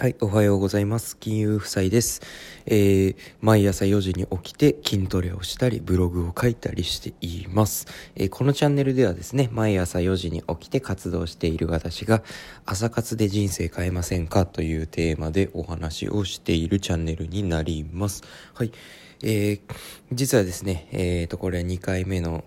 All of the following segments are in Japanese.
はい、おはようございます。金融夫妻です。えー、毎朝4時に起きて筋トレをしたり、ブログを書いたりしています、えー、このチャンネルではですね、毎朝4時に起きて活動している私が、朝活で人生変えませんか？というテーマでお話をしているチャンネルになります。はい、えー、実はですね、えーと、これは2回目の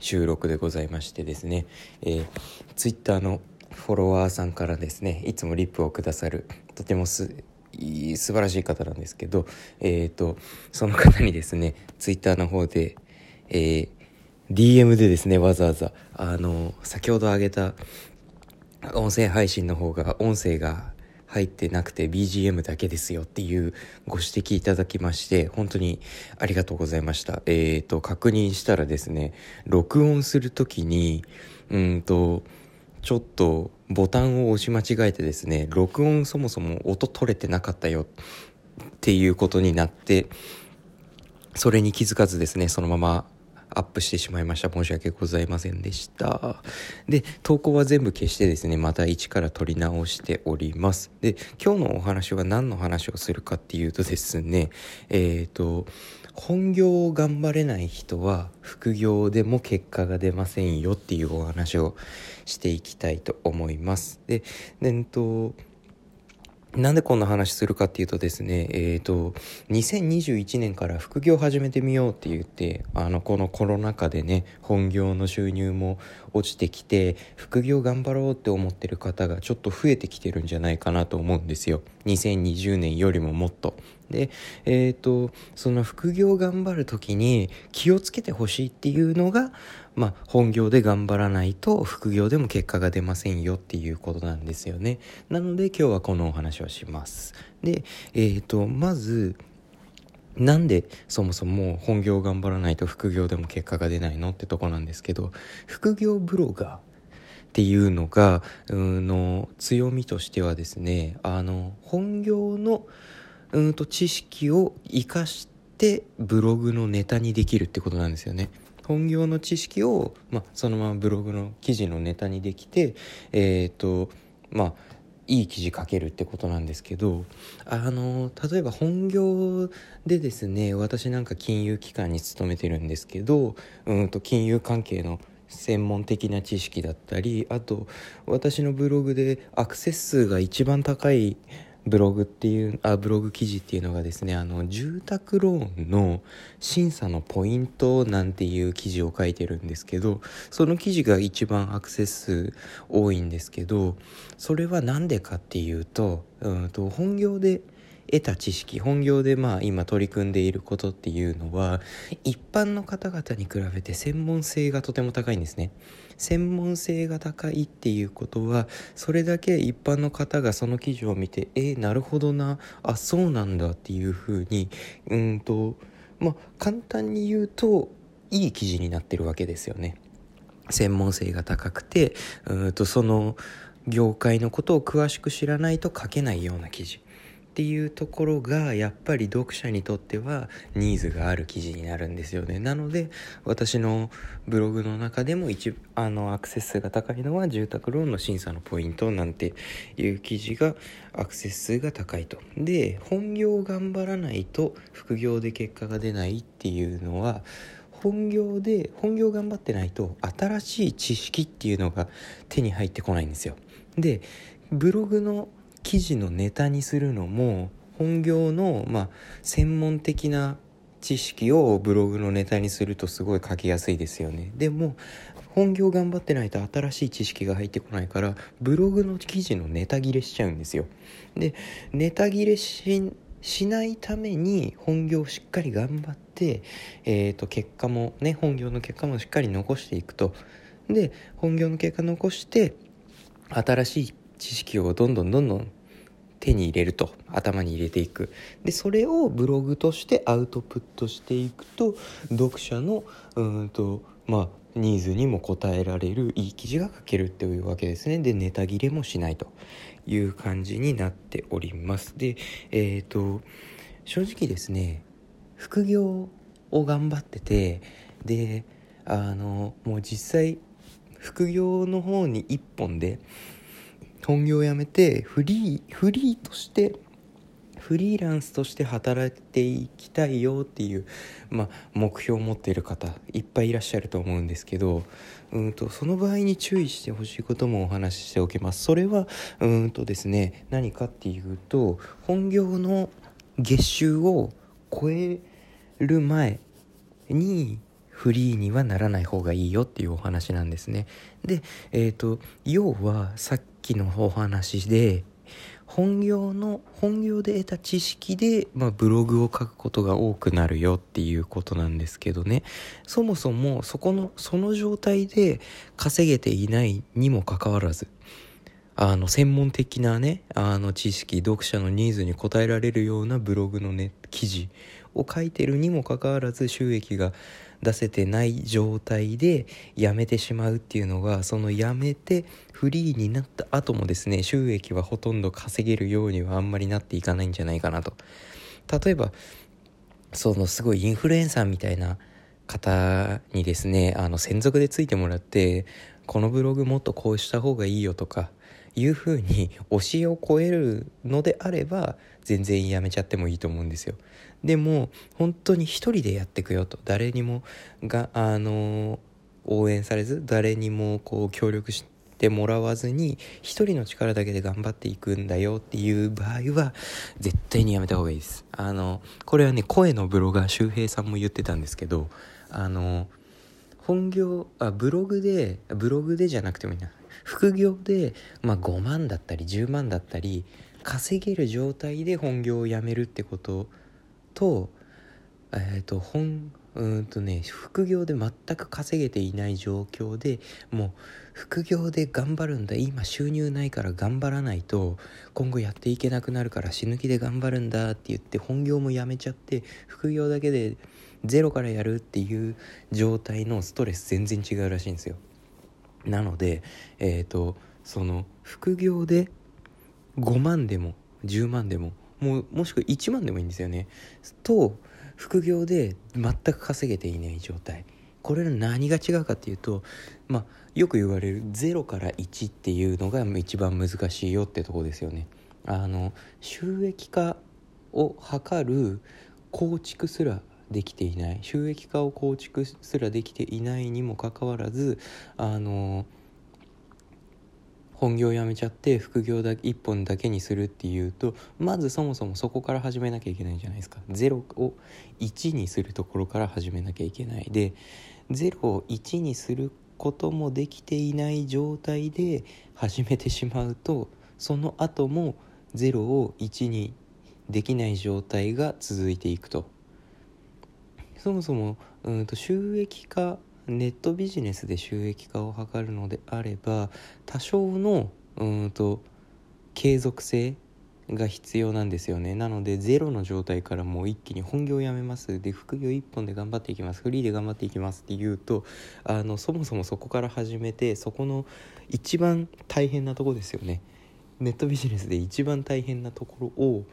収録でございましてですね、えー、ツイッターのフォロワーさんからですねいつもリップをくださるとてもす素晴らしい方なんですけど、えーと、その方にですねツイッターの方で、えー、DM でですねわざわざあの先ほど挙げた音声配信の方が音声が入ってなくて BGM だけですよっていうご指摘いただきまして本当にありがとうございました。えっ、ー、と確認したらですね録音する時にうんとちょっとボタンを押し間違えてですね録音そもそも音取れてなかったよっていうことになってそれに気づかずですねそのままアップしてしまいました。申し訳ございませんでした。で、投稿は全部消してですね、また一から撮り直しております。で、今日のお話は何の話をするかっていうとですね、えっ、ー、と、本業を頑張れない人は副業でも結果が出ませんよっていうお話をしていきたいと思います。で、えっとなんでこんな話するかっていうとですね、えっ、ー、と、2021年から副業始めてみようって言って、あの、このコロナ禍でね、本業の収入も落ちてきて、副業頑張ろうって思ってる方がちょっと増えてきてるんじゃないかなと思うんですよ。2020年よりももっと。で、えっ、ー、と、その副業頑張る時に気をつけてほしいっていうのが、まあ、本業で頑張らないと副業でも結果が出ませんよっていうことなんですよね。なので今日はこのお話をします。で、えっ、ー、と、まず、なんでそもそも本業頑張らないと副業でも結果が出ないのってとこなんですけど、副業ブロガーっていうのが、うの強みとしてはですね、あの、本業のうんと知識を生かしてブログのネタにできるってことなんですよね。本業の知識を、まあ、そのままブログの記事のネタにできてえっ、ー、とまあいい記事書けるってことなんですけどあの例えば本業でですね私なんか金融機関に勤めてるんですけどうんと金融関係の専門的な知識だったりあと私のブログでアクセス数が一番高いブログっていうあブログ記事っていうのがですねあの住宅ローンの審査のポイントなんていう記事を書いてるんですけどその記事が一番アクセス数多いんですけどそれは何でかっていうと,、うんと本業で得た知識本業でまあ今取り組んでいることっていうのは一般の方々に比べて専門性がとても高いんですね。専門性が高いっていうことはそれだけ一般の方がその記事を見てえー、なるほどな。あそうなんだっていうふうにうんとまあ簡単に言うといい記事になってるわけですよね。専門性が高くてうんとその業界のことを詳しく知らないと書けないような記事。っていうところがやっぱり読者にとってはニーズがある記事になるんですよね。なので私のブログの中でも一あのアクセス数が高いのは住宅ローンの審査のポイントなんていう記事がアクセス数が高いと。で本業を頑張らないと副業で結果が出ないっていうのは本業で本業頑張ってないと新しい知識っていうのが手に入ってこないんですよ。でブログの記事のネタにするのも本業の、まあ、専門的な知識をブログのネタにするとすごい書きやすいですよね。でも本業頑張ってないと新しい知識が入ってこないからブログの記事のネタ切れしちゃうんですよ。でネタ切れししないために本業をしっかり頑張って、えー、と結果もね本業の結果もしっかり残していくと。で本業の結果残して新しい知識をどんどんどんどん手に入れると頭に入れていく。でそれをブログとしてアウトプットしていくと読者のうんとまあニーズにも応えられるいい記事が書けるっていうわけですね。でネタ切れもしないという感じになっております。でえっ、ー、と正直ですね副業を頑張っててであのもう実際副業の方に一本で本業を辞めてフリーフリーとしてフリーランスとして働いていきたいよっていう、まあ、目標を持っている方いっぱいいらっしゃると思うんですけどうんとその場合に注意してほしいこともお話ししておきます。それはうんとですね何かっていうと本業の月収を超える前にフリーにはならない方がいいよっていうお話なんですね。でえっ、ー、と要はさっきのお話で本業の本業で得た知識で、まあ、ブログを書くことが多くなるよっていうことなんですけどね。そもそもそこのその状態で稼げていないにもかかわらずあの専門的なねあの知識読者のニーズに応えられるようなブログのね記事を書いてるにもかかわらず収益が出せてない状態で辞めてしまうっていうのがその辞めてフリーになった後もですね収益はほとんど稼げるようにはあんまりなっていかないんじゃないかなと。例えばそのすごいインフルエンサーみたいな方にですねあの専属でついてもらってこのブログもっとこうした方がいいよとかいうふうに教えを超えるのであれば全然やめちゃってもいいと思うんですよ。でも本当に一人でやってくよと。誰にもがあの応援されず誰にもこう協力してもらわずに一人の力だけで頑張っていくんだよっていう場合は絶対にやめた方がいいです。あのこれはね声のブロガー周平さんも言ってたんですけどあの本業あブログでブログでじゃなくてもいいな。副業で、まあ、5万だったり10万だったり稼げる状態で本業を辞めるってこととえ、ー、と本うんとね副業で全く稼げていない状況でもう副業で頑張るんだ今収入ないから頑張らないと今後やっていけなくなるから死ぬ気で頑張るんだって言って本業もやめちゃって副業だけでゼロからやるっていう状態のストレス全然違うらしいんですよ。なのでえっ、ー、とその副業で5万でも10万でももうもしくは1万でもいいんですよね。と副業で全く稼げていない状態。これの何が違うかっていうとまあよく言われる0から1っていうのが一番難しいよってとこですよね。あの収益化を図る構築すらできていない。収益化を構築すらできていないにもかかわらずあの本業を辞めちゃって副業だ1本だけにするっていうとまずそもそもそこから始めなきゃいけないじゃないですか。0を1にするところから始めなきゃいけない。で0を1にすることもできていない状態で始めてしまうとその後も0を1にできない状態が続いていくと。そもそもうんと収益化ネットビジネスで収益化を図るのであれば多少のうんと継続性が必要なんですよね。なのでゼロの状態からもう一気に本業をやめます。で副業1本で頑張っていきます。フリーで頑張っていきますっていうとあのそもそもそこから始めてそこの一番大変なとこですよね。ネットビジネスで一番大変なところを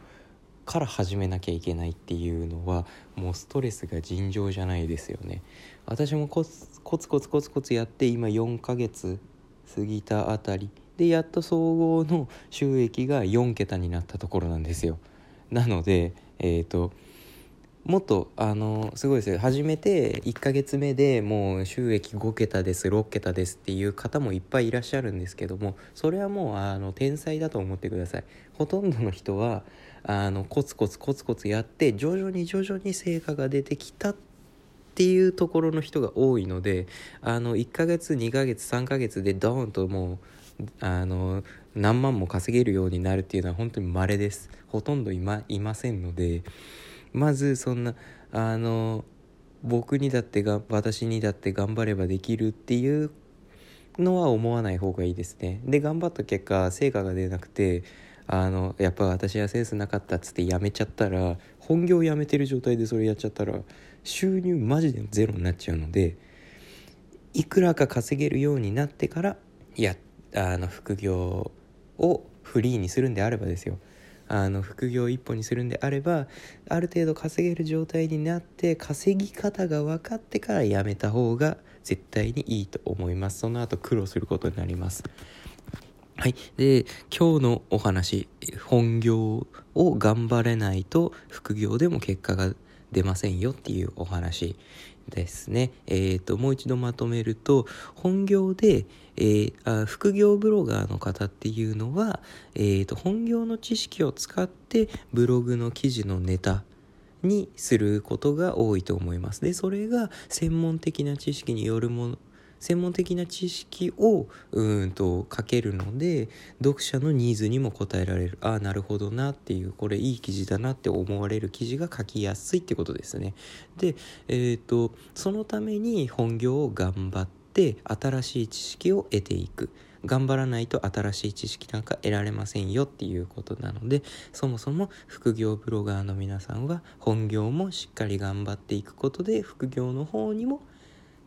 から始めなきゃいけないっていうのはもうストレスが尋常じゃないですよね。私もコツコツコツコツコツやって今4ヶ月過ぎたあたりでやっと総合の収益が4桁になったところなんですよ。なのでえっ、ー、ともっとあのすごいですよ。初めて1ヶ月目でもう収益5桁です6桁ですっていう方もいっぱいいらっしゃるんですけどもそれはもうあの天才だと思ってください。ほとんどの人はあのコツコツコツコツやって徐々に徐々に成果が出てきたっていうところの人が多いのであの1ヶ月2ヶ月3ヶ月でドーンともうあの何万も稼げるようになるっていうのは本当に稀です。ほとんどいまいませんのでまずそんなあの僕にだってが私にだって頑張ればできるっていうのは思わない方がいいですね。で頑張った結果成果が出なくてあのやっぱ私はセンスなかったっつってやめちゃったら本業やめてる状態でそれやっちゃったら収入マジでゼロになっちゃうのでいくらか稼げるようになってからやあの副業をフリーにするんであればですよ。あの副業一本にするんであればある程度稼げる状態になって稼ぎ方が分かってからやめた方が絶対にいいと思います。その後苦労することになります。はい。で、今日のお話、本業を頑張れないと副業でも結果が出ませんよっていうお話ですね。えっ、ー、と、もう一度まとめると、本業で、えー、あ副業ブロガーの方っていうのは、えーと、本業の知識を使ってブログの記事のネタにすることが多いと思います。で、それが専門的な知識によるもの、専門的な知識をうんとかけるので読者のニーズにも応えられる。ああなるほどなっていうこれいい記事だなって思われる記事が書きやすいってことですね。でえっ、ー、とそのために本業を頑張って新しい知識を得ていく。頑張らないと新しい知識なんか得られませんよっていうことなのでそもそも副業ブロガーの皆さんは本業もしっかり頑張っていくことで副業の方にも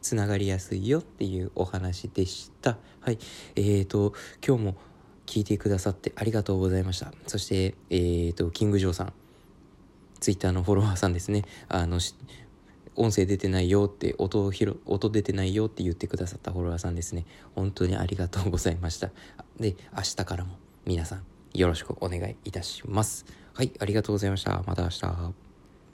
つながりやすいよっていうお話でした。はい。えーと、今日も聞いてくださってありがとうございました。そして、えーと、キングジョーさん、ツイッターのフォロワーさんですね。あの、音声出てないよって音を拾音出てないよって言ってくださったフォロワーさんですね本当にありがとうございましたで明日からも皆さんよろしくお願いいたしますはいありがとうございましたまた明日